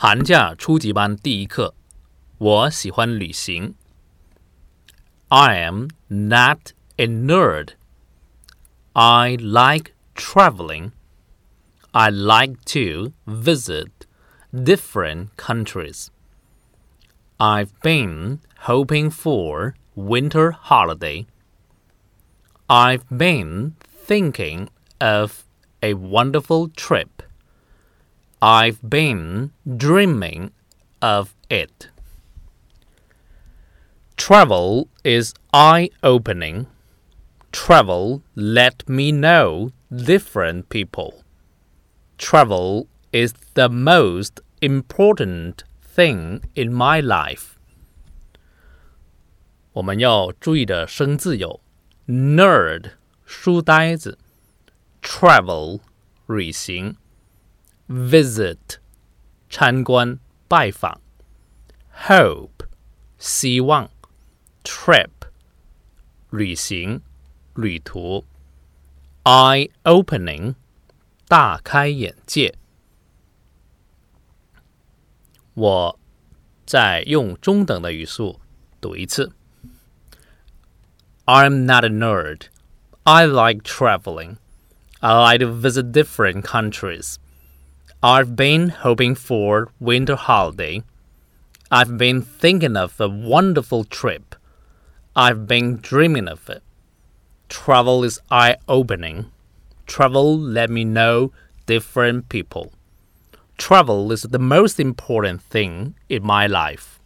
寒假初级班第一课，我喜欢旅行。I am not a nerd. I like traveling. I like to visit different countries. I've been hoping for winter holiday. I've been thinking of a wonderful trip. I've been dreaming of it. Travel is eye opening. Travel let me know different people. Travel is the most important thing in my life. 我们要注意的生字有 nerd 书呆子，travel 旅行。 visit 参观拜访，hope 希望，trip 旅行旅途，eye opening 大开眼界。我再用中等的语速读一次。I'm not a nerd. I like traveling. I like to visit different countries. I've been hoping for winter holiday. I've been thinking of a wonderful trip. I've been dreaming of it. Travel is eye opening. Travel let me know different people. Travel is the most important thing in my life.